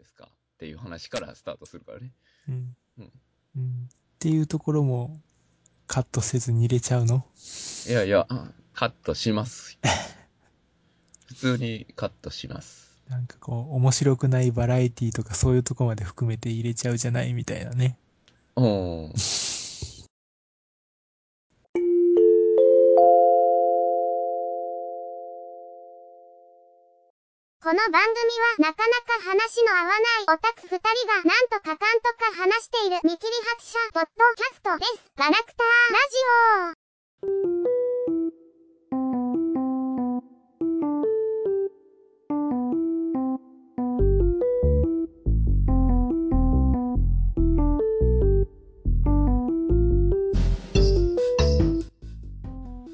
ですか？っていう話からスタートするからね。うん。うんうん。っていうところも、カットせずに入れちゃうの？いやいや、カットします。普通にカットします。なんかこう、面白くないバラエティとかそういうとこまで含めて入れちゃうじゃない？みたいなね。うん。この番組はなかなか話の合わないオタク二人がなんとかかんとか話している見切り発車ポッドキャストです。ガラクターラジ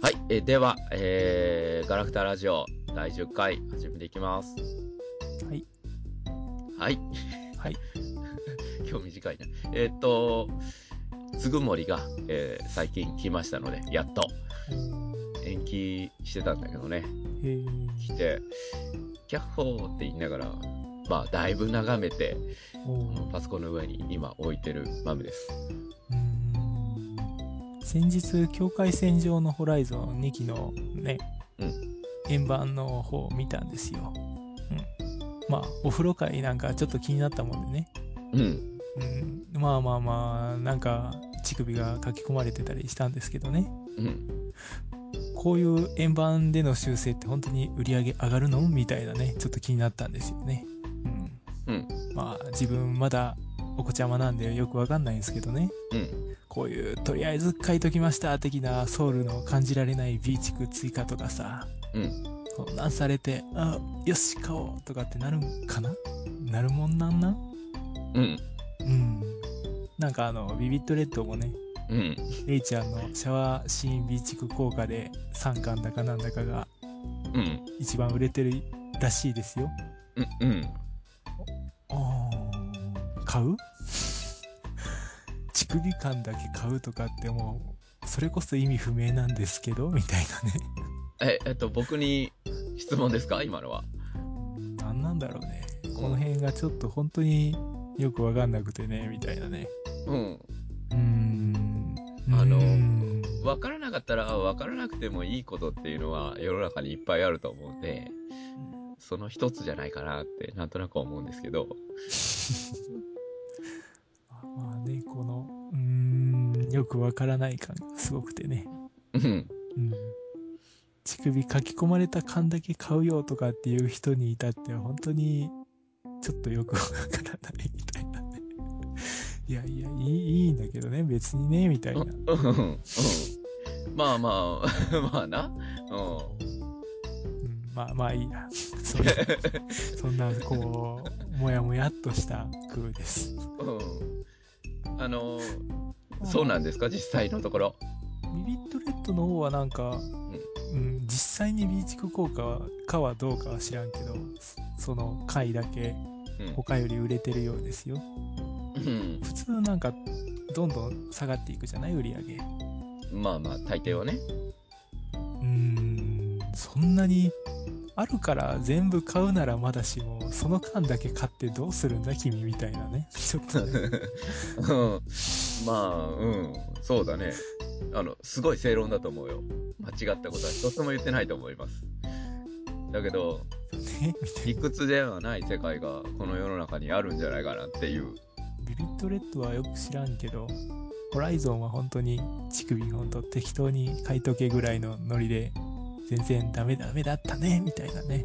オはい。えでは、えー、ガラクタラジオ第10回始めていきます。はい。はい。はい。今日短いね。えーっと、つぐもりが、えー最近来ましたので、やっと延期してたんだけどね。来て、キャッホーって言いながら、まあ、だいぶ眺めて、パソコンの上に今置いてる豆です。先日、境界線上のホライゾン2期のね、うん円盤の方を見たんですよ。うん。まあ、お風呂会なんかちょっと気になったもんでね。うん。うん。まあまあまあ、なんか、乳首が書き込まれてたりしたんですけどね。うん。こういう円盤での修正って本当に売り上げ上がるの？みたいなね、ちょっと気になったんですよね。うん。うん。まあ、自分まだお子ちゃまなんでよくわかんないんですけどね。うん。こういう、とりあえず書いときました的なソウルの感じられないビーチク追加とかさ、うん。こうなんされて、あ、よし、買おうとかってなるんかな？なるもんなんな？んうん。うん。なんかあの、ビビットレッドもね、うん。レイちゃんのシャワーシーンビーチク効果で3巻だかなんだかがうん。一番売れてるらしいですよ。うん。うん。あー買う？乳首感だけ買うとかってもう、それこそ意味不明なんですけど、みたいなね。え、えっと、僕に質問ですか？今のは。何なんだろうね。この辺がちょっと本当によくわかんなくてね、みたいなね。うん。うーん。あのうーんわからなかったら、わからなくてもいいことっていうのは世の中にいっぱいあると思うんで、その一つじゃないかなって、なんとなく思うんですけど。まあね、この、うーん、よくわからない感がすごくてね。うん。うん。乳首書き込まれた缶だけ買うよとかっていう人に至っては本当にちょっとよくわからないみたいなね。いやいや、いい、いいんだけどね、別にね、みたいな。うん。うん。まあまあ、まあな。ううん、まあまあいいや。そん。な、そん。な、こう、もやもやっとした空です。ん。うん。あの、そうなんですか？実際のところ。ビビットレッドの方はなんか、うん、実際にビーチク効果はかはどうかは知らんけど、その回だけうん。他より売れてるようですよ。うん。普通なんか、どんどん下がっていくじゃない？売り上げ。まあまあ、大抵はね。うーん、そんなに、あるから全部買うならまだしも、その間だけ買ってどうするんだ君みたいなね。ちょっとね。うん。まあ、うん。そうだね。あの、すごい正論だと思うよ。間違ったことは一つも言ってないと思います。だけど、理屈ではない世界がこの世の中にあるんじゃないかなっていう。な。ビビットレッドはよく知らんけど、ホライゾンは本当に乳首ほんと適当に買いとけぐらいのノリで、全然ダメダメだったね、みたいなね。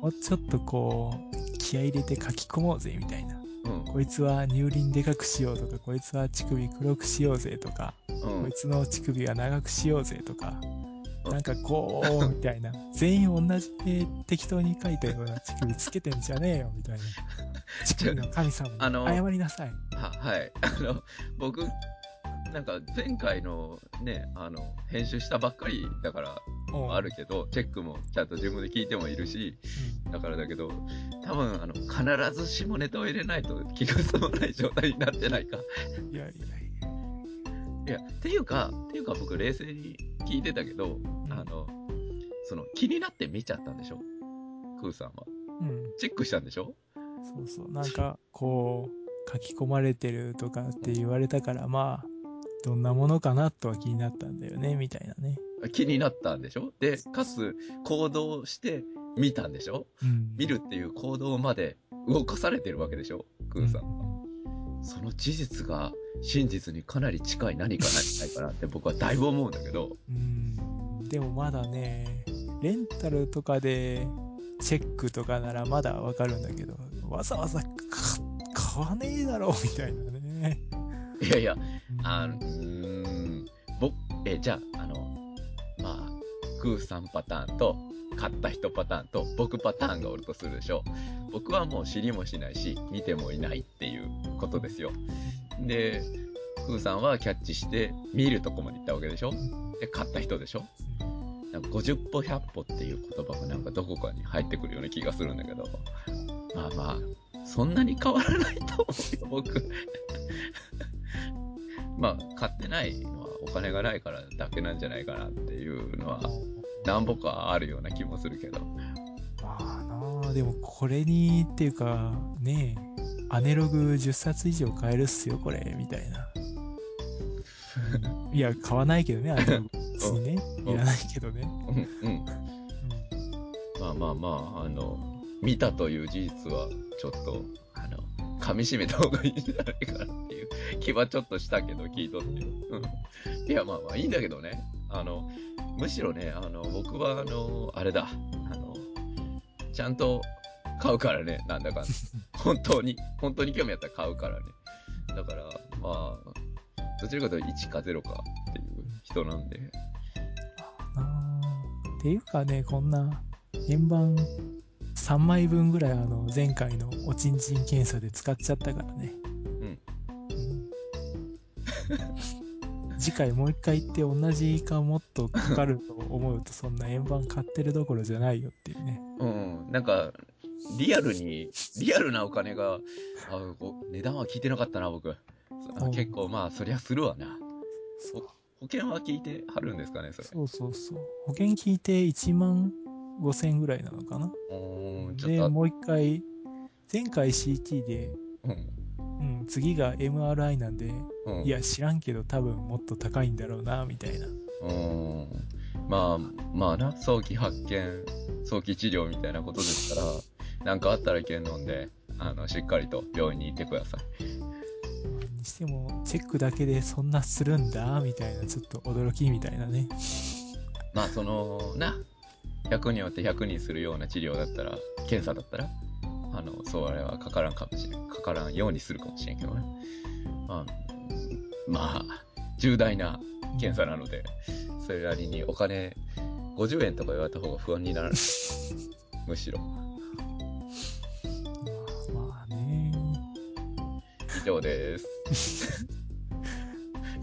もうちょっとこう、気合い入れて書き込もうぜ、みたいな。うん。こいつは乳輪でかくしようとか、こいつは乳首黒くしようぜとか、うんこい。つの乳首は長くしようぜとか、うんなんかこう、みたいな。全員同じで適当に書いたような乳首つけてんじゃねえよ、みたいな。乳首の神様あのに謝りなさい。は、はい。あの、僕、なんか前回のね、あの、編集したばっかりだからうんあるけど、チェックもちゃんと自分で聞いてもいるし、だからだけど、多分、あの、必ず下ネタを入れないと気が済まない状態になってないか。うん。いやいやいいや、っていうか、っていうか僕冷静に聞いてたけど、あの、その気になって見ちゃったんでしょ？クーさんは。や。うん。チェックしたんでしょ？そうそう。なんか、こう、書き込まれてるとかって言われたから、まあ、どんなものかなとは気になったんだよね、みたいなね。気になったんでしょ？で、かつ、行動して見たんでしょ？うん。見るっていう行動まで動かされてるわけでしょ？クーさん。その事実が真実にかなり近い何かないかなって僕はだいぶ思うんだけど。うん。でもまだね、レンタルとかでチェックとかならまだわかるんだけど、わざわざか買わねえだろ、みたいなね。いやいや、あの、うーん、僕、え、じゃあ、あの、まあ、クーさんパターンと、買った人パターンと、僕パターンがおるとするでしょ。僕はもう知りもしないし、見てもいないっていうことですよ。で、クーさんはキャッチして、見るとこまで行ったわけでしょで、買った人でしょなんか50歩100歩っていう言葉がなんかどこかに入ってくるような気がするんだけど、まあまあ、そんなに変わらないと思うよ、僕。まあ、買ってないのはお金がないからだけなんじゃないかなっていうのは、何歩かあるような気もするけど。まあなあ、でもこれにっていうか、ねえ、アネログ10冊以上買えるっすよ、これ、みたいな。いや、買わないけどね、アネログ。別にね、うんいらないけどね。うん、うん。まあまあまあ、あの、見たという事実は、ちょっと、あの、噛み締めた方がいいんじゃないかなっていう気はちょっとしたけど、聞いとって。うん。いや、まあまあいいんだけどね。あの、むしろね、あの、僕は、あの、あれだ、あの、ちゃんと買うからね、なんだかんだ。本当に、本当に興味あったら買うからね。だから、まあ、どちらかというと1か0かっていう人なんで。なあっていうかね、こんな、円盤3枚分ぐらい、あの、前回のおちんちん検査で使っちゃったからね。うんうん次回もう一回行って同じかもっとかかると思うとそんな円盤買ってるどころじゃないよっていうね。うん、なんか、リアルに、リアルなお金が、あこう値段は聞いてなかったな、僕。そうん結構、まあ、そりゃするわな。そう保険は聞いてはるんですかね、それ。そうそうそう。保険聞いて1万5千ぐらいなのかな。で、もう一回、前回 CT で、うん、うん、次が MRI なんで、うん。いや、知らんけど多分もっと高いんだろうな、みたいな。うん。まあ、まあな、早期発見、早期治療みたいなことですから、なんかあったらいけんのんで、あの、しっかりと病院に行ってください。にしても、チェックだけでそんなするんだ、みたいな、ちょっと驚きみたいなね。まあ、その、な、100人よって100人するような治療だったら、検査だったら、あの、それはかからんかもしれん。かからんようにするかもしれんけどね。まあ、まあ、重大な検査なので、それなりにお金、50円とか言われた方が不安にならない。むしろ。まあ、まあね。以上です。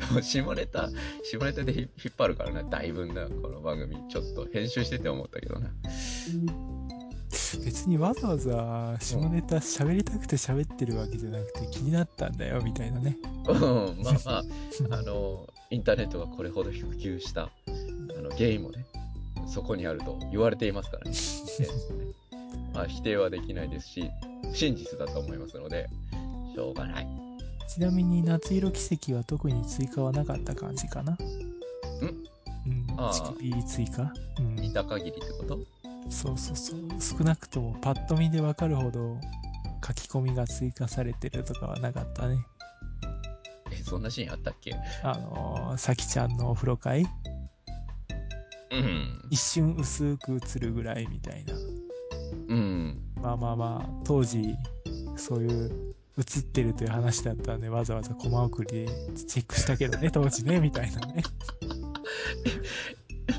下ネタ、下ネタで引っ張るからな、だいぶな、この番組。ちょっと編集してて思ったけどな。別にわざわざ下ネタ喋りたくて喋ってるわけじゃなくて気になったんだよみたいなね。うん、まあまあ、あの、インターネットがこれほど普及した、あの、原因もね、そこにあると言われていますから ね。まあ、否定はできないですし、真実だと思いますので、しょうがない。ちなみに夏色奇跡は特に追加はなかった感じかな。うん。ああ乳首追加？うん。見た限りってこと？そうそうそう。少なくともパッと見でわかるほど書き込みが追加されてるとかはなかったね。え、そんなシーンあったっけ？あのー、さきちゃんのお風呂会？うん。一瞬薄く映るぐらいみたいな。うん。まあまあまあ、当時、そういう映ってるという話だったんで、わざわざコマ送りでチェックしたけどね、当時ね、みたいなね。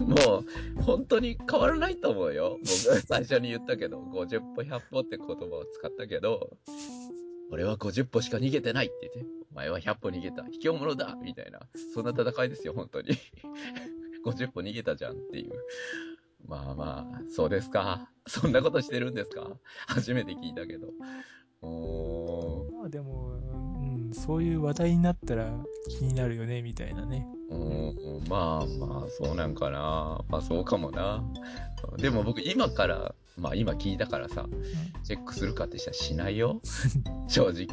もう、本当に変わらないと思うよ。僕最初に言ったけど、50歩100歩って言葉を使ったけど、俺は50歩しか逃げてないって言って、お前は100歩逃げた。卑怯者だみたいな。そんな戦いですよ、本当に。50歩逃げたじゃんっていう。まあまあ、そうですか。そんなことしてるんですか？初めて聞いたけど。まあでも、うん、そういう話題になったら気になるよね、みたいなね。うん、まあまあ、そうなんかな。まあそうかもな。でも僕今から、まあ今聞いたからさ、チェックするかってしたらしないよ。正直。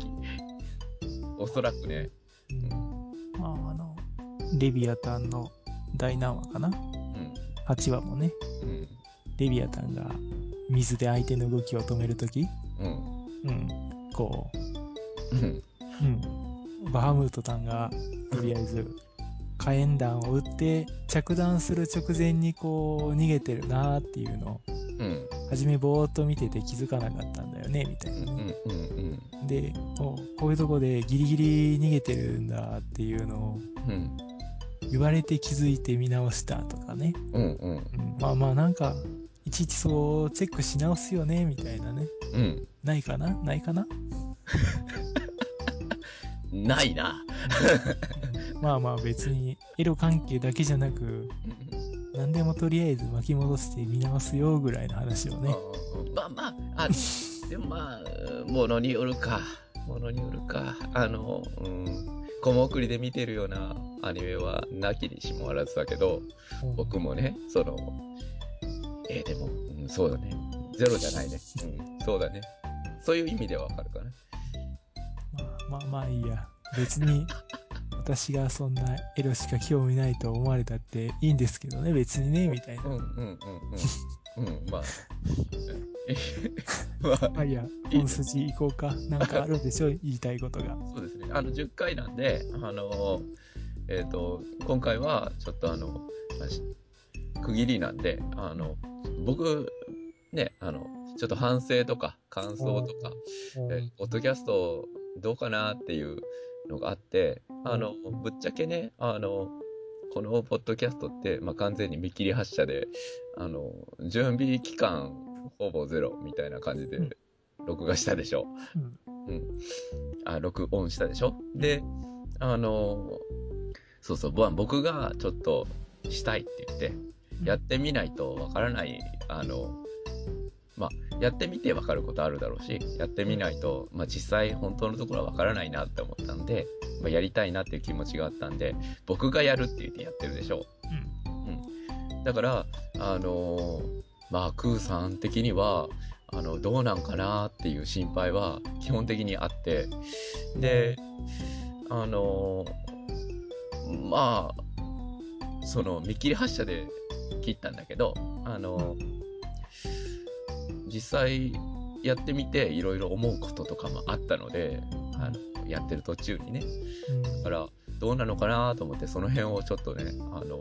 おそらくね。うんまあ、あの、レビアタンの第何話かなうん。?8 話もね、うん。レビアタンが水で相手の動きを止めるとき、うん。うん、こうん。う、うん、バハムートタンが、とりあえず、火炎弾を撃って、着弾する直前にこう、逃げてるなーっていうのを、うん。初めぼーっと見てて気づかなかったんだよね、みたいうん。うん。うん。で、おこういうとこでギリギリ逃げてるんだっていうのをうん。言われて気づいて見直したとかね。うん。うん。うん、まあまあなんか、いちいちそうチェックし直すよね、みたいなね。うん。ないかな？ないかな？ないな。まあまあ別にエロ関係だけじゃなく、何でもとりあえず巻き戻して見直すよぐらいの話をね。うんまあまあ、あ、でもまあ、ものによるか。ものによるか。あの、うん。コモ送りで見てるようなアニメは、なきにしもあらずだけど、僕もね、その、えーでも、うん、そうだね。ゼロじゃないね。うん、そうだね。そういう意味ではわかるかな。まあまあまあいいや。別に 私がそんなエロしか興味ないと思われたっていいんですけどね、別にね、みたいな。うん、うん、うん、うん。うん、まあ。まあ、まあいいや、本筋行こうか。なんかあるでしょ、言いたいことが。そうですね。あの、10回なんで、あの、えっ、と、今回は、ちょっとあの、区切りなんで、あの、僕、ね、あの、ちょっと反省とか、感想とか、えーポッドキャストどうかなっていうのがあって、あの、ぶっちゃけね、あの、このポッドキャストって、まあ、完全に見切り発車で、あの、準備期間ほぼゼロみたいな感じでうん録画したでしょ。うんうん。あ、録音したでしょで、あの、そうそう、ぼ僕がちょっとしたいって言って、やってみないとわからない、あの、まあ、やってみてわかることあるだろうし、やってみないと、まあ実際本当のところはわからないなって思ったんで、まあやりたいなっていう気持ちがあったんで、僕がやるって言ってやってるでしょう。ん。だから、あのーまあ、クーさん的には、あの、どうなんかなっていう心配は基本的にあって、で、あのーまあ、その、見切り発車で切ったんだけど、あのー実際やってみていろいろ思うこととかもあったので、あの、やってる途中にね、うん。だから、どうなのかなと思って、その辺をちょっとね、あの、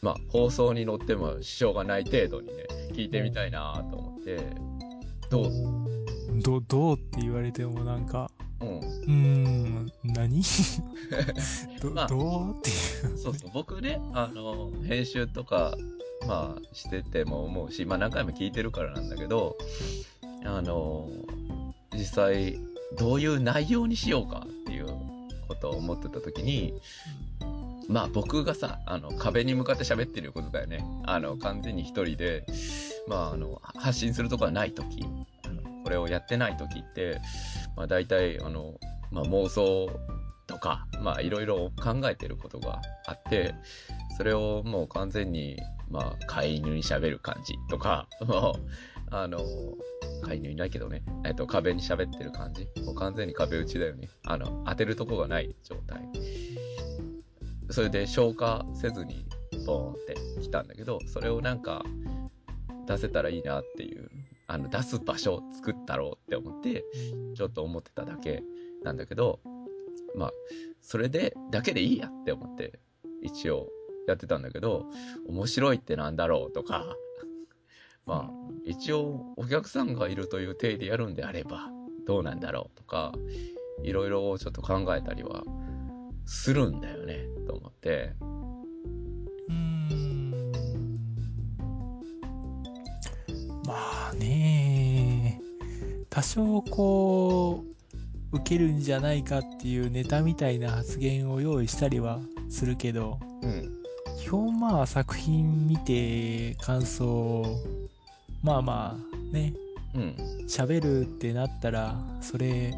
まあ、放送に乗っても支障がない程度にね、聞いてみたいなと思って、どう？どどうって言われてもなんか、うん。うーん、何？ど,、まあどう？っていう。そうそう、僕ね、あの、編集とか、まあ、してても思うし、まあ、何回も聞いてるからなんだけど、あの、実際、どういう内容にしようかっていうことを思ってた時に、まあ僕がさ、あの、壁に向かって喋ってることだよね。あの、完全に一人で、まああの、発信するとこはないとき、あのこれをやってないときって、まあ大体、あの、まあ妄想とか、まあいろいろ考えてることがあって、それをもう完全に、まあ飼い犬に喋る感じとか、あの、飼い犬いないけどね、えっと、壁に喋ってる感じ。もう完全に壁打ちだよね。あの、当てるとこがない状態。それで消化せずにボーンって来たんだけど、それをなんか出せたらいいなっていう、あの出す場所を作ったろうって思って、ちょっと思ってただけなんだけど、まあ、それで、だけでいいやって思って、一応やってたんだけど、面白いってなんだろうとか、まあ、一応お客さんがいるという体でやるんであれば、どうなんだろうとか、いろいろちょっと考えたりはするんだよね、と思って。まあね多少こう受けるんじゃないかっていうネタみたいな発言を用意したりはするけどうん。基本まあ作品見て感想まあまあねうん。喋るってなったらそれ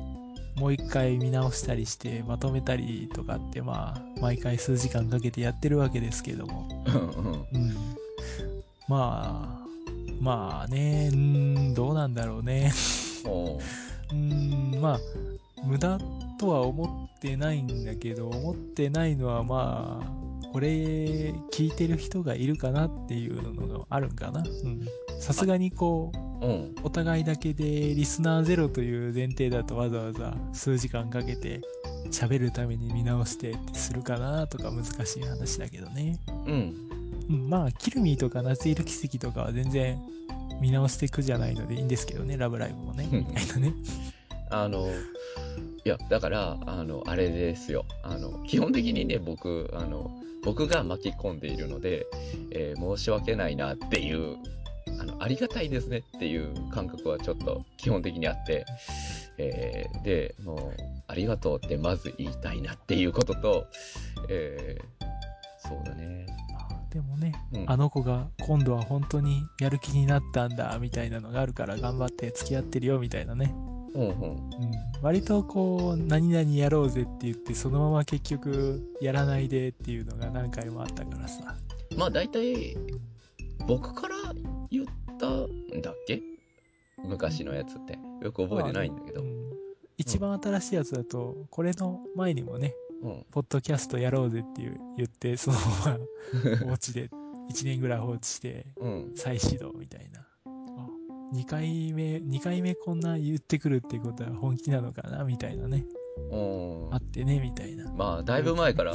もう一回見直したりしてまとめたりとかってまあ毎回数時間かけてやってるわけですけども。うん、まあまあねうんどうなんだろうねおううんまあ無駄とは思ってないんだけど思ってないのはまあこれ聞いてる人がいるかなっていうのがあるんかなうんさすがにこううん。お互いだけでリスナーゼロという前提だとわざわざ数時間かけて喋るために見直してってするかなとか難しい話だけどね。うん。うん、まあ、キルミーとか夏色奇跡とかは全然見直していくじゃないのでいいんですけどね、ラブライブもね。うんみたいなね。あの、いや、だから、あの、あれですよ。あの、基本的にね、僕、あの、僕が巻き込んでいるので、えー申し訳ないなっていう、あの、ありがたいですねっていう感覚はちょっと基本的にあって、えーで、もう、ありがとうってまず言いたいなっていうことと、えーそうだね。まあでもね、うんあの子が今度は本当にやる気になったんだみたいなのがあるから頑張って付き合ってるよみたいなね。うんうん。うん、割とこう、何々やろうぜって言って、そのまま結局やらないでっていうのが何回もあったからさ。まあ大体、僕から言ったんだっけ？昔のやつって。よく覚えてないんだけどう。ん一番新しいやつだと、これの前にもね、うん。ポッドキャストやろうぜっていう言って、そのまま放置で、1年ぐらい放置して、うん。再始動みたいな。あ2回目、2回目こんな言ってくるってことは本気なのかなみたいなね。うんあってね、みたいな。まあ、だいぶ前から、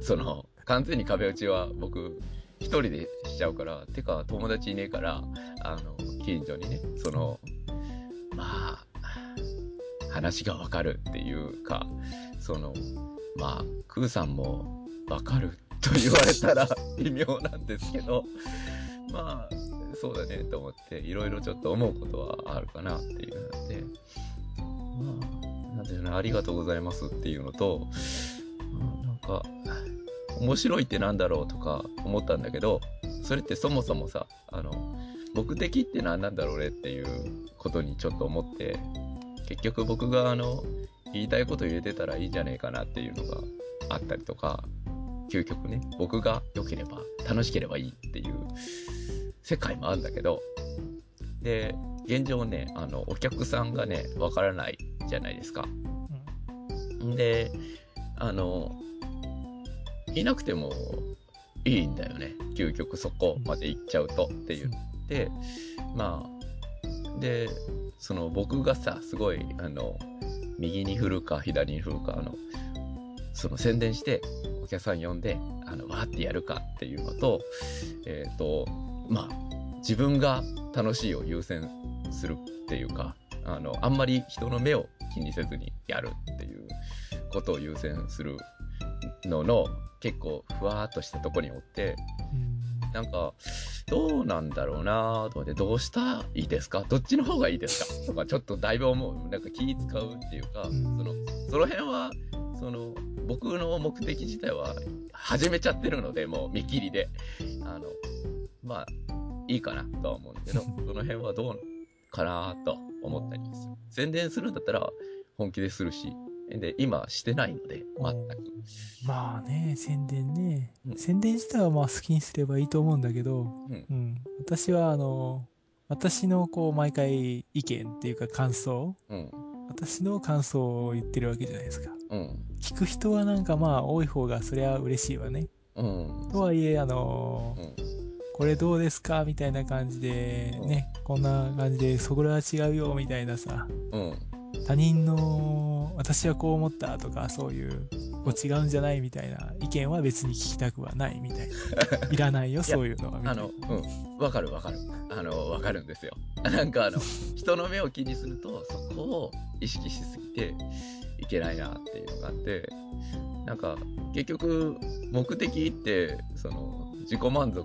その、完全に壁打ちは僕、一人でしちゃうから、てか友達いねえから、あの、近所にね、その、まあ、話がわかるっていうか、その、まあ、クーさんもわかると言われたら微妙なんですけど、まあ、そうだねと思って、いろいろちょっと思うことはあるかなっていうので、まあ、なんていうの、ありがとうございますっていうのと、なんか、面白いってなんだろうとか思ったんだけど、それってそもそもさ、あの、目的って何なんだろうねっていうことにちょっと思って、結局僕があの、言いたいこと言えてたらいいんじゃねえかなっていうのがあったりとか、究極ね、僕が良ければ、楽しければいいっていう世界もあるんだけど、で、現状ね、あの、お客さんがね、わからないじゃないですか。んで、あの、いなくてもいいんだよね。究極そこまで行っちゃうとって言って、まあ、で、その僕がさ、すごい、あの、右に振るか左に振るか、あの、その宣伝して、お客さん呼んで、あの、わーってやるかっていうのと、えっ、と、まあ、自分が楽しいを優先するっていうか、あの、あんまり人の目を気にせずにやるっていうことを優先するのの、結構ふわーっとしたとこにおって、なんか、どうなんだろうなと思って、どうした？らいいですか？どっちの方がいいですか？とか、ちょっとだいぶ思う。なんか気使うっていうか、うんその、その辺は、その、僕の目的自体は始めちゃってるので、もう見切りで。あの、まあ、いいかなとは思うんだけど、その辺はどうかなと思ったりする。宣伝するんだったら本気でするし、で、今してないので、全く。まあね、宣伝ね。うん宣伝自体はまあ好きにすればいいと思うんだけど、うんう。ん。私はあの、私のこう毎回意見っていうか感想うん。私の感想を言ってるわけじゃないですか。うん。聞く人はなんかまあ多い方がそれは嬉しいわね。うん。とはいえ、あのうん。これどうですかみたいな感じで、ね、こんな感じで、そこらは違うよ、みたいなさ、うん。他人の、私はこう思ったとか、そういう、こう違うんじゃないみたいな意見は別に聞きたくはないみたいな。いらないよ、そういうのは、みたいな。あの、うん。わかるわかる。あの、わかるんですよ。なんかあの、人の目を気にすると、そこを意識しすぎていけないなっていうのがあって、なんか、結局、目的って、その、自己満足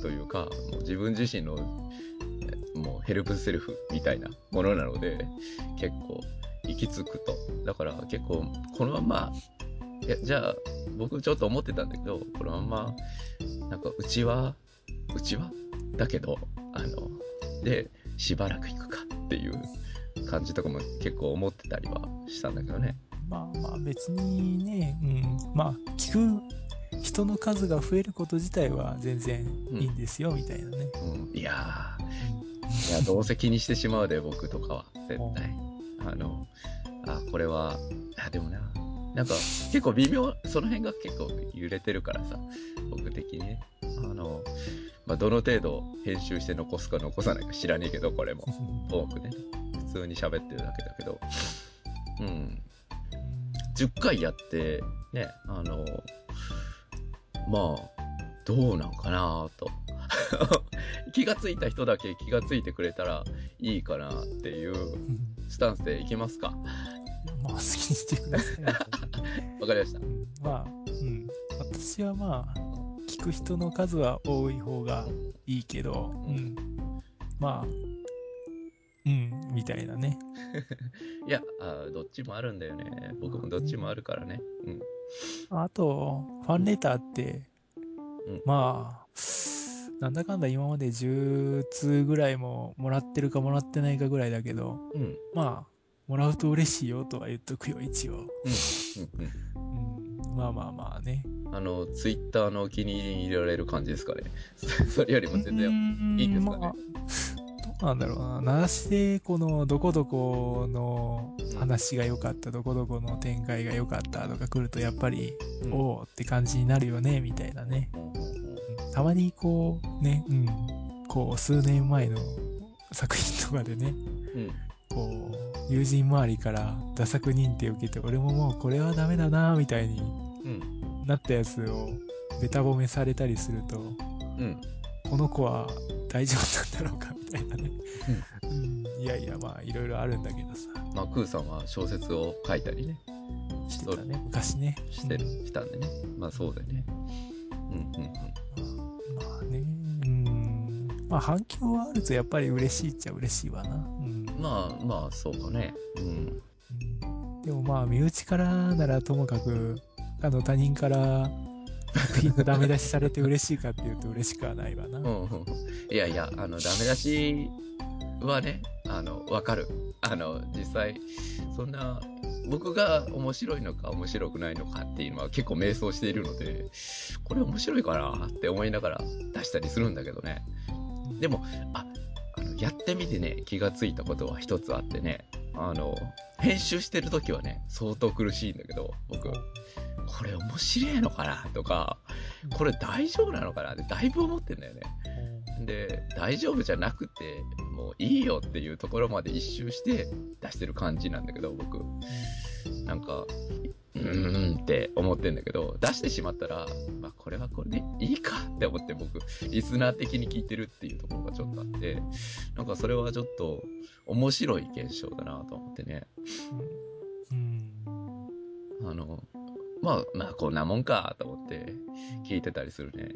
というか、もう自分自身の、えもうヘルプセルフみたいなものなので、結構、行き着くと。だから結構、このまま、いや、じゃあ、僕ちょっと思ってたんだけど、このまま、なんか、うちは、うちは？だけど、あの、で、しばらく行くかっていう感じとかも結構思ってたりはしたんだけどね。まあまあ別にね、うん、まあ聞く人の数が増えること自体は全然いいんですよ、みたいなね。うん、いやー、いや、どうせ気にしてしまうで、僕とかは、絶対。あの、あ、これは、あ、でもな、なんか、結構微妙、その辺が結構揺れてるからさ、僕的にね。あの、まあ、どの程度編集して残すか残さないか知らねえけど、これも。トークでね。普通に喋ってるだけだけど。うん。10回やって、ね、あの、まあ、どうなんかなと。気がついた人だけ気がついてくれたらいいかなっていうスタンスでいきますか。まあ好きにしてください。わかりました。うんまあ、うん。私はまあ、聞く人の数は多い方がいいけど、うん。まあ、うん、みたいなね。いやあ、どっちもあるんだよね。僕もどっちもあるからね。うん。あと、ファンレターって、うんまあ、なんだかんだ今まで10通ぐらいももらってるかもらってないかぐらいだけど、うん。まあ、もらうと嬉しいよとは言っとくよ、一応。うん。うん。うん、まあまあまあね。あの、ツイッターのお気に入りに入れられる感じですかね。それよりも全然。いいですかねなんだろうな。なして、この、どこどこの話が良かった、どこどこの展開が良かったとか来ると、やっぱり、うんおおって感じになるよね、みたいなね。たまにこう、ね、うん、こう、数年前の作品とかでね、うん。こう、友人周りから打作認定を受けて、俺ももうこれはダメだな、みたいにうん。なったやつを、べた褒めされたりすると、うん。この子は大丈夫なんだろうかみたいなね。うん、いやいや、まあ、いろいろあるんだけどさ。まあ、クーさんは小説を書いたりね、してたね、昔ね。してる、うんしたんでね。まあ、そうだよね。うんうんうん。まあね、うん。まあ、反響はあるとやっぱり嬉しいっちゃ嬉しいわな。うん。まあまあ、そうかね。うん。うんでもまあ、身内からならともかく、あの、他人から作品のダメ出しされて嬉しいかっていうと嬉しくはないわな。うんうんうん。いやいや、あの、ダメ出しはね、あの、わかる。あの、実際、そんな、僕が面白いのか面白くないのかっていうのは結構迷走しているので、これ面白いかなって思いながら出したりするんだけどね。でも、あ、あの、やってみてね、気がついたことは一つあってね、あの、編集してる時はね、相当苦しいんだけど、僕、これ面白いのかな？とか、これ大丈夫なのかな？ってだいぶ思ってんだよね。で、大丈夫じゃなくて、もういいよっていうところまで一周して出してる感じなんだけど、僕。なんか、うーんって思ってんだけど、出してしまったら、まあこれはこれでいいかって思って僕、リスナー的に聞いてるっていうところがちょっとあって、なんかそれはちょっと面白い現象だなと思ってね。うん。あの、まあまあこんなもんかと思って聞いてたりするね。ね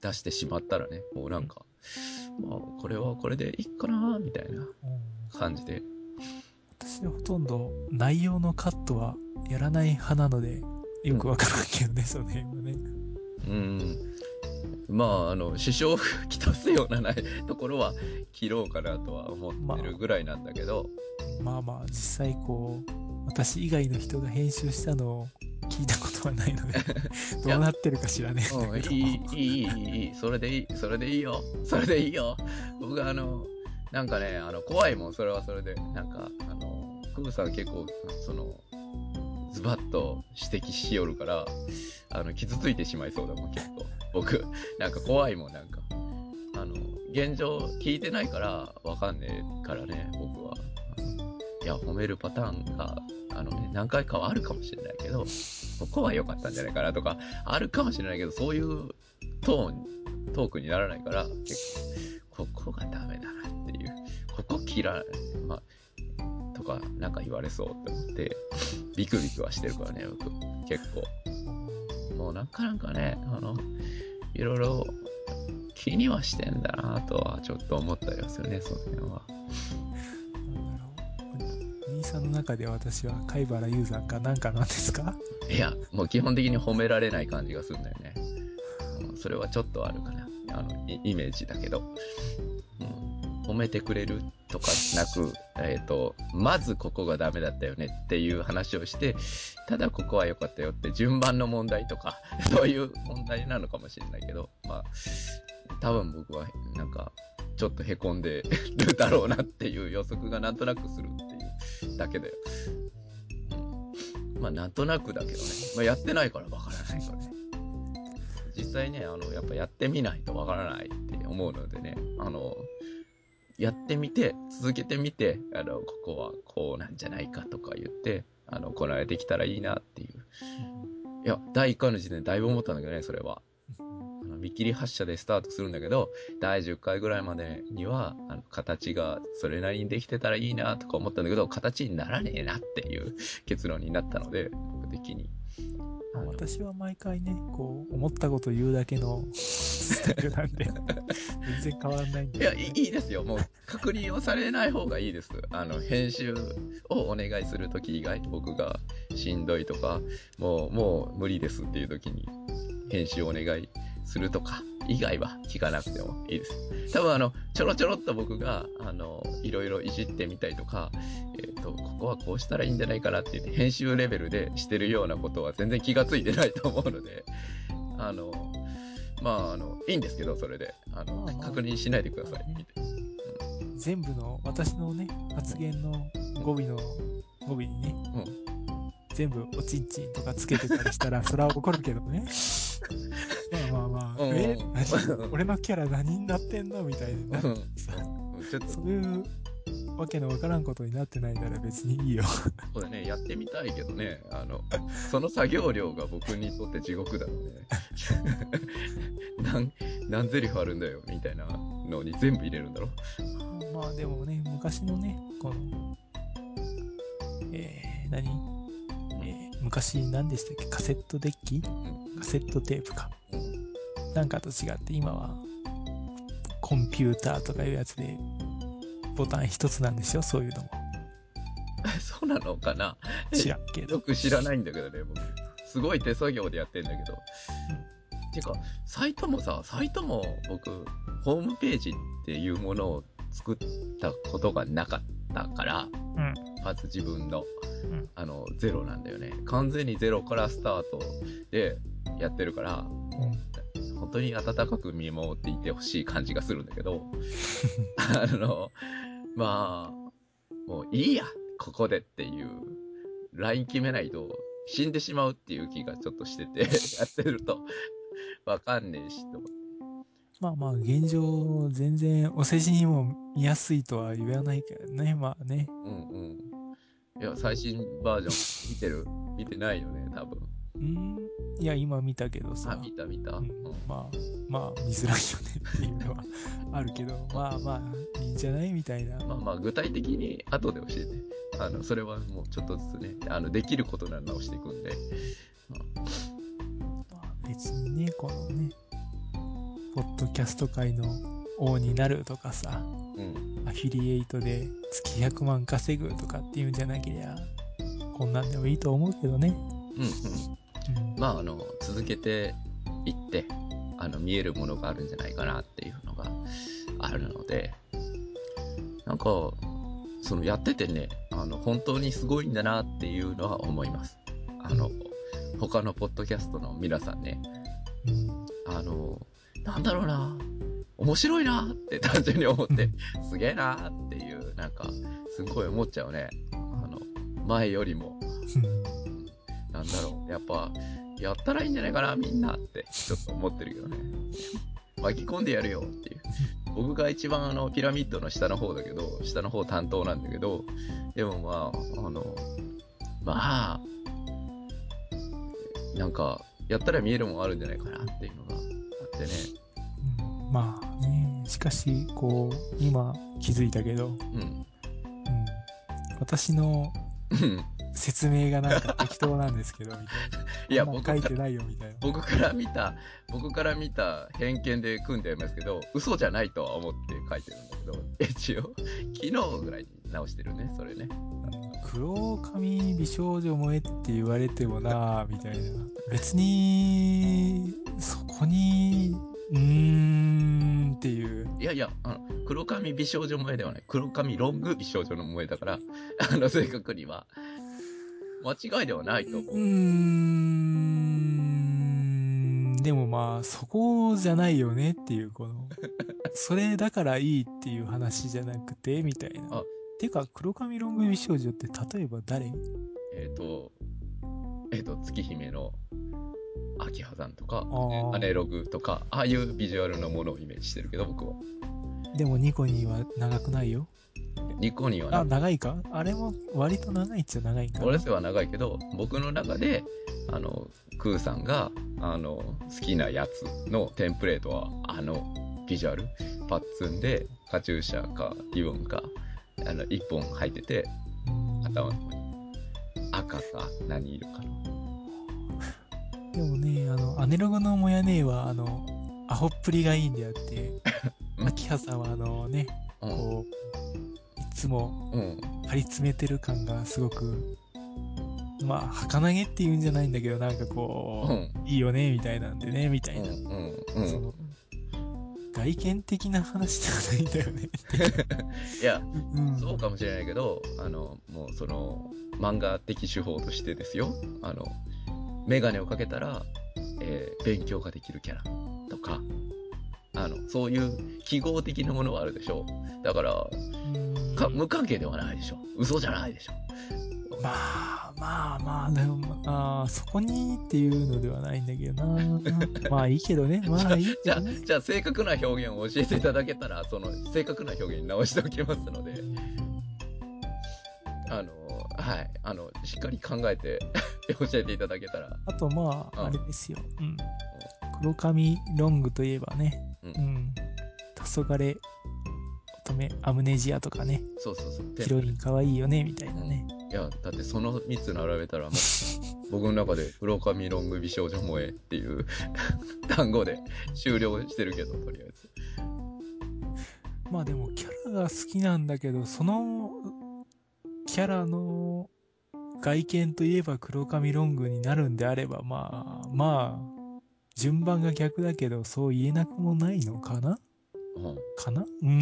出してしまったらね、もうなんか、まあこれはこれでいいかなみたいなうん感じで。私はほとんど内容のカットはやらない派なので、よくわからんけどね、その辺はね。うん。まあ、あの、支障をきたすようなないところは切ろうかなとは思ってるぐらいなんだけど、まあまあ、実際こう、私以外の人が編集したのを聞いたことはないので、どうなってるか知らねえんうん、だけど。いい、いい、いい、いい、それでいい、それでいいよ、それでいいよ。僕あの、なんかね、あの、怖いもん、それはそれで。なんか、あの、クーさん結構、その、ズバッと指摘しよるから、あの、傷ついてしまいそうだもん、結構。僕、なんか怖いもん、なんか。あの、現状聞いてないから、わかんねえからね、僕は。いや、褒めるパターンが、あのね、何回かはあるかもしれないけど、ここは良かったんじゃないかなとか、あるかもしれないけど、そういうトーン、トークにならないから、結構、ここがダメだなっていう、ここ切らない、まあ、とか、なんか言われそうって思って、ビクビクはしてるからね、僕、結構。もうなかなかね、あの、いろいろ気にはしてんだなとはちょっと思ったりはするね、その辺は。さんの中で私は貝原雄山かなんかなんですか？いや、もう基本的に褒められない感じがするんだよね。うんそれはちょっとあるかな。あの、イメージだけど。うん、褒めてくれるとかなく、えっ、と、まずここがダメだったよねっていう話をして、ただここは良かったよって順番の問題とか、そういう問題なのかもしれないけど、まあ、多分僕はなんか、ちょっと凹んでるだろうなっていう予測がなんとなくするだけだよ。まあなんとなくだけどね。まあやってないからわからないからね。実際ね、あの、やっぱやってみないとわからないって思うのでね、あの、やってみて、続けてみて、あの、ここはこうなんじゃないかとか言って、あの、こなれてきたらいいなっていう。いや、第1回の時点でだいぶ思ったんだけどね、それは。見切り発車でスタートするんだけど、第10回ぐらいまでには、あの、形がそれなりにできてたらいいなとか思ったんだけど、形にならねえなっていう結論になったので、僕的に。私は毎回ね、こう、思ったこと言うだけのスタイルなんで、全然変わらないんで。いや、いいですよ。もう、確認をされない方がいいです。あの、編集をお願いするとき以外、僕がしんどいとか、もう、もう無理ですっていうときに、編集をお願いするとか、以外は聞かなくてもいいです。多分あの、ちょろちょろっと僕が、あの、いろいろいじってみたりとか、えっ、と、ここはこうしたらいいんじゃないかなって言って、編集レベルでしてるようなことは全然気がついてないと思うので、あの、まあ、あの、いいんですけど、それで。あの、確認しないでください。見て全部の、私のね、発言の語尾の、語尾にね、全部おちんちんとかつけてたりしたら、それは怒るけどね。まあまあまあ、うんえ？何 俺のキャラ何になってんの？みたいな。うんさうんちょっと、そういうわけのわからんことになってないなら別にいいよ。そうだね、やってみたいけどね、あの、その作業量が僕にとって地獄だろうね。何、何ゼリフあるんだよ、みたいなのに全部入れるんだろ？まあでもね、昔のね、この、えー、何？えー昔何でしたっけ？カセットデッキ？うんカセットテープか。うんなんかと違って今はコンピューターとかいうやつでボタン一つなんでしょ？そういうのも。そうなのかな？知らんけど。よく知らないんだけどね、僕。すごい手作業でやってんだけど。てか、サイトもさ、サイトも僕、ホームページっていうものを作ったことがなかったから、うん。まず自分の、んあの、ゼロなんだよね。完全にゼロからスタートでやってるから、本当に温かく見守っていてほしい感じがするんだけど、あの、まあ、もういいや、ここでっていう、ライン決めないと死んでしまうっていう気がちょっとしてて、やってると、わかんねえし、と思ってまあまあ現状全然お世辞にも見やすいとは言わないけどね。まあね。うんうん。いや、最新バージョン見てる？見てないよね、多分。うん？いや、今見たけどあ、さ。見た見た。ううんんまあ、まあ、見づらいよねっていうのはあるけど、まあまあ、いいんじゃない？みたいな。まあまあ、具体的に後で教えて。あの、それはもうちょっとずつね、あの、できることなら直していくんで。まあ、別にね、このね、ポッドキャスト界の王になるとかさ、うん。アフィリエイトで月100万稼ぐとかっていうんじゃなけりゃ、こんなんでもいいと思うけどね。うんうん。うん、まあ、あの、続けていって、あの、見えるものがあるんじゃないかなっていうのがあるので、なんか、そのやっててね、あの、本当にすごいんだなっていうのは思います。あの、他のポッドキャストの皆さんね、うんあの、なんだろうな、面白いなって単純に思って、すげえなっていう、なんか、すごい思っちゃうね。あの、前よりも。なんだろう、やっぱ、やったらいいんじゃないかな、みんなって、ちょっと思ってるけどね。巻き込んでやるよっていう。僕が一番あの、ピラミッドの下の方だけど、下の方担当なんだけど、でもまあ、あの、まあ、なんか、やったら見えるもんあるんじゃないかなっていうのがあってね。うんまあね、しかし、こう、今気づいたけど、うん。うん、私のうん説明がなんか適当なんですけど、みたいな。いや、僕か書いてないよ、みたいな。僕から見た、僕から見た偏見で組んでますけど、嘘じゃないとは思って書いてるんだけど、一応、昨日ぐらいに直してるね、それね。黒髪美少女萌えって言われてもなぁ、みたいな。別に、そこにうーんっていう。いやいや、あの、黒髪美少女萌えではない。黒髪ロング美少女の萌えだから、あの、正確には。間違いではないと思うーう。ん。でもまあ、そこじゃないよねっていう、この、それだからいいっていう話じゃなくて、みたいなあ。てか、黒髪ロング美少女って例えば誰？えっ、と、えっ、と、月姫の秋葉さんとか、あアネログとか、ああいうビジュアルのものをイメージしてるけど、僕は。あ。でもニコニーは長くないよ。ニコニーはあ、ね、長いか？あれも割と長いっちゃ長いんかな。俺せは長いけど、僕の中で、あの、クーさんが、あの、好きなやつのテンプレートは、あの、ビジュアル、パッツンで、カチューシャか、リボンか、あの、一本履いてて、うん頭の。赤か、何色かな。でもね、あの、アネログのモヤネーは、あの、アホっぷりがいいんであって、うん秋葉さんはあのね、うん。こう、いつもうん。張り詰めてる感がすごく、まあ、儚げって言うんじゃないんだけど、なんかこうう、ん。いいよね、みたいなんでね、みたうん。いな。その、外見的な話じゃないんだよね。いや、うん。そうかもしれないけど、あの、もうその、漫画的手法としてですよ。あの、メガネをかけたら、えー勉強ができるキャラとか、あの、そういう記号的なものはあるでしょう。だから、うんか無関係ではないでしょ。嘘じゃないでしょ。まあまあまあ、でも、まあ、そこにっていうのではないんだけどな。まあいいけどね。まあいいじゃあ。じゃあ正確な表現を教えていただけたら、その正確な表現に直しておきますので、あの、はい、あの、しっかり考えて 教えていただけたら、あとまあ、うんあれですよ。うん。黒髪ロングといえばね。ううんん。黄昏乙女アムネジアとかね。そうそうそう。ヒロイン可愛いよね、みたいなね。いや、だってその3つ並べたらもう、僕の中で黒髪ロング美少女萌えっていう 単語で終了してるけど、とりあえず。まあでもキャラが好きなんだけど、そのキャラの外見といえば黒髪ロングになるんであれば、まあ、まあ、順番が逆だけど、そう言えなくもないのかな？うん。かな？うーん、う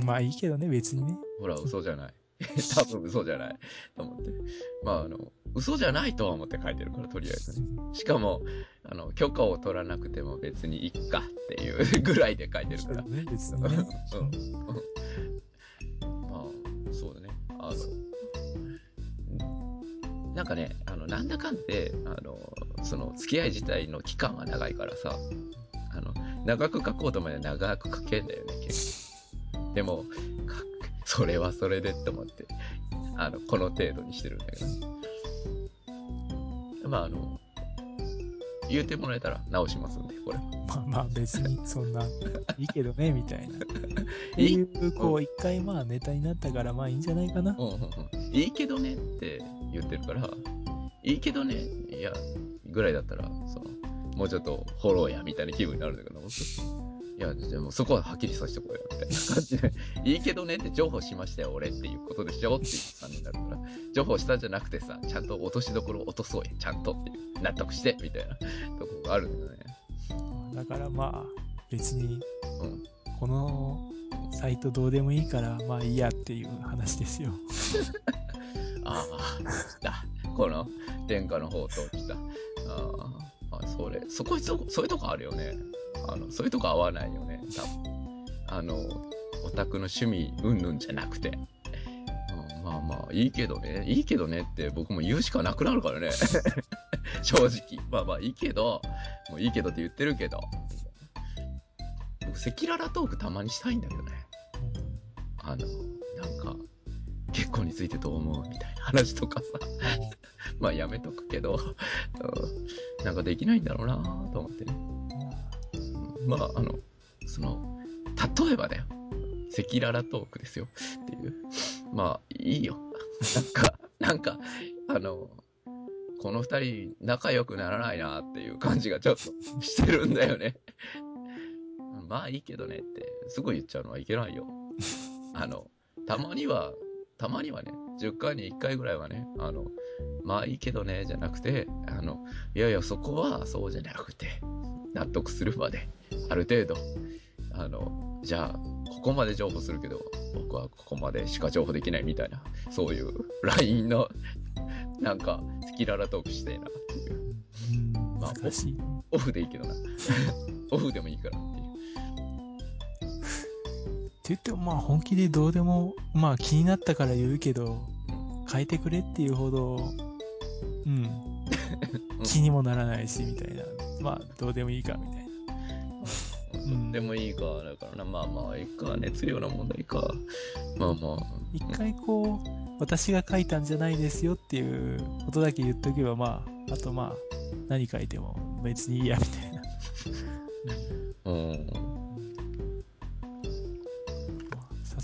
ーん、まあいいけどね、別にね。ほら、嘘じゃない。多分嘘じゃない。と思って。まあ、あの、嘘じゃないとは思って書いてるから、とりあえずね。しかも、あの、許可を取らなくても別にいっかっていうぐらいで書いてるから。ね、別 うん。にね。まあ、そうだね。あの、なんかね、あの、なんだかんで、あの、その、付き合い自体の期間は長いからさ、あの、長く書こうと思えば長く書けんだよね、結構。でも、それはそれでって思って、あの、この程度にしてるんだけど。まあ、あの、言うてもらえたら直しますんで、これ。まあまあ別にそんな、いいけどね、みたいな。っていこう、一回まあネタになったからまあいいんじゃないかな。うんうんうん。いいけどねって言ってるから、いいけどね、いや、ぐらいだったら、その、もうちょっとフォローや、みたいな気分になるんだけど、僕いや、でもそこははっきりさせてこいよ、みたいな感じで、いいけどねって情報しましたよ、俺っていうことでしょっていう感じになるから、情報したんじゃなくてさ、ちゃんと落としどころ落とそうや、ちゃんとっていう、納得して、みたいなとこがあるんだよね。だからまあ、別に、うん。このサイトどうでもいいから、まあいいやっていう話ですよ。ああ、来た。この、天下の方と来た。ああ、まあ、それ、そこ、そこ、そういうとこあるよね。あの、そういうとこ合わないよね、多分。あの、オタクの趣味、うんぬんじゃなくて。うん、まあまあ、いいけどね。いいけどねって僕も言うしかなくなるからね。正直。まあまあ、いいけど、もういいけどって言ってるけど。僕、赤裸々トークたまにしたいんだけどね。あの、なんか、結婚についてどう思う？みたいな話とかさ。まあやめとくけど、うんなんかできないんだろうなと思ってね。まあ、あの、その、例えばだよ。赤裸々トークですよ。っていう。まあ、いいよ。なんか、なんか、あの、この二人仲良くならないなっていう感じがちょっとしてるんだよね。まあいいけどねって、すぐ言っちゃうのはいけないよ。あの、たまには、たまにはね、10回に1回ぐらいはね、あの、まあいいけどね、じゃなくて、あの、いやいや、そこはそうじゃなくて、納得するまで、ある程度、あの、じゃあ、ここまで情報するけど、僕はここまでしか情報できないみたいな、そういう LINE の、なんか、赤裸々トークしてえなっていう。うん、まあ。オフでいいけどな。オフでもいいからっていう。って言っても、まあ本気でどうでも、まあ気になったから言うけど、変えてくれっていうほど、うん、気にもならないし、みたいな。まあどうでもいいか、みたいな。うんでもいいか、だからな、まあまあ、いいか、熱量の問題か。まあまあ、一回こう、私が書いたんじゃないですよっていうことだけ言っとけば、まあ、あとまあ、何書いても別にいいや、みたいな。うん。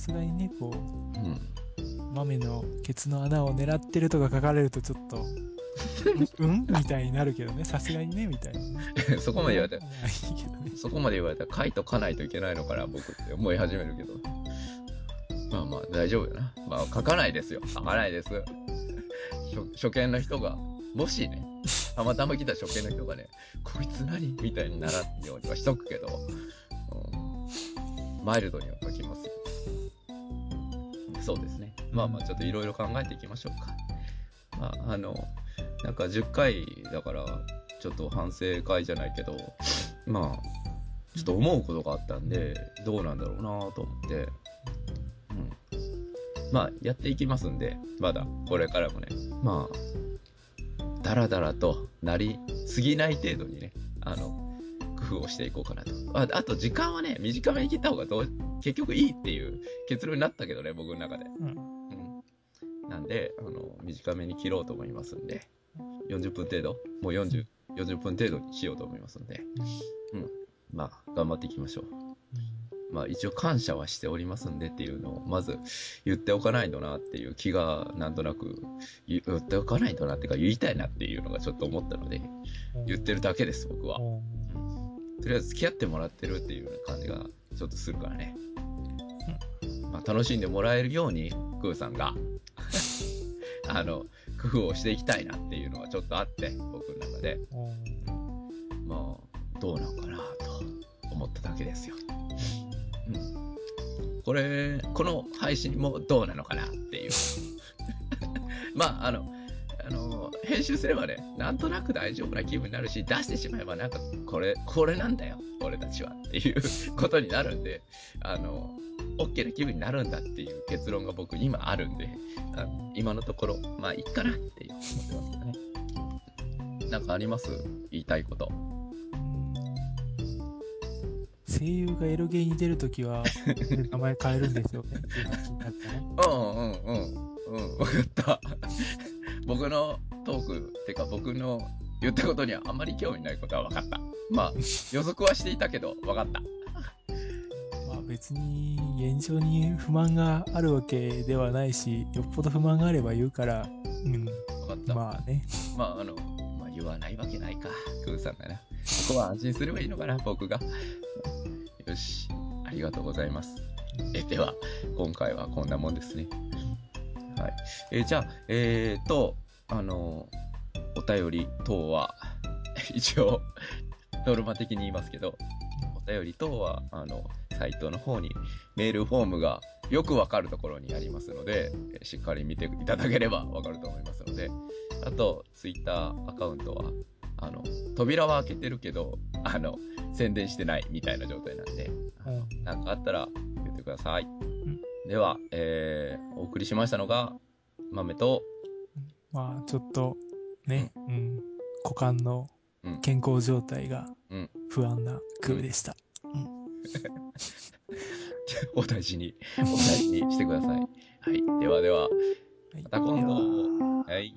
すがにね、こうん。う、豆のケツの穴を狙ってるとか書かれるとちょっと、うん？みたいになるけどね、さすがにね、みたいな。そこまで言われたまあいいけどね。そこまで言われたら書いとかないといけないのかな、僕って思い始めるけど。まあまあ、大丈夫やな。まあ、書かないですよ。書かないです。初初見の人が、もしね、たまたま来た初見の人がね、こいつ何？みたいにならんようにはしとくけど、うん、マイルドには書きますよ。そうですね。まあまあ、ちょっといろいろ考えていきましょうか。まあ、あの、なんか10回だから、ちょっと反省会じゃないけど、まあ、ちょっと思うことがあったんで、どうなんだろうなと思って、うん。まあ、やっていきますんで、まだ、これからもね、まあ、だらだらとなりすぎない程度にね、あの、工夫をしていこうかなと。ああと、時間はね、短めに切った方がどう、結局いいっていう結論になったけどね、僕の中で。うん。うん。なんで、あの、短めに切ろうと思いますんで、40分程度もう40、40分程度にしようと思いますんで、うん。まあ、頑張っていきましょう。まあ、一応感謝はしておりますんでっていうのを、まず言っておかないとなっていう気が、なんとなく言言っておかないとなっていうか、言いたいなっていうのがちょっと思ったので、言ってるだけです、僕は。とりあえず付き合ってもらってるっていう感じがちょっとするからね。まあ、楽しんでもらえるように、クーさんが、あの、工夫をしていきたいなっていうのがちょっとあって、僕の中で、まあ、どうなんかなと思っただけですよ。うん。これ、この配信もどうなのかなっていう。まあ、あの、の、編集すればね、なんとなく大丈夫な気分になるし、出してしまえばなんか、これ、これなんだよ、俺たちはっていう ことになるんで、あの、OK な気分になるんだっていう結論が僕今あるんで、あの今のところ、まあいいかなっていう思ってますけどね。なんかあります？言いたいこと。声優がエロゲーに出るときは、名前変えるんですよねっていう話になったね。うんうんうん。うん、わかった。僕のトーク、てか僕の言ったことにはあんまり興味ないことは分かった。まあ、予測はしていたけど、分かった。まあ別に現状に不満があるわけではないし、よっぽど不満があれば言うから、うん、分かった。ままあね。あ、あの、まあ、言わないわけないか。クーさんがな。そこは安心すればいいのかな、僕が。よし。ありがとうございます。え、では、今回はこんなもんですね。はい。えーじゃあ、えーと、あの、お便り等は、一応、ノルマ的に言いますけど、お便り等は、あの、サイトの方にメールフォームがよくわかるところにありますので、えーしっかり見ていただければわかると思いますので、あと、ツイッターアカウントは、あの、扉は開けてるけど、あの、宣伝してないみたいな状態なんで、なんかあったら言ってください。んでは、えー、お送りしましたのが、豆と、まあちょっとね、うん、股間のうん。健康状態がうん。不安なクーでした。お大事に、お大事にしてください。はい。ではでは、はい。また今度。では。はい。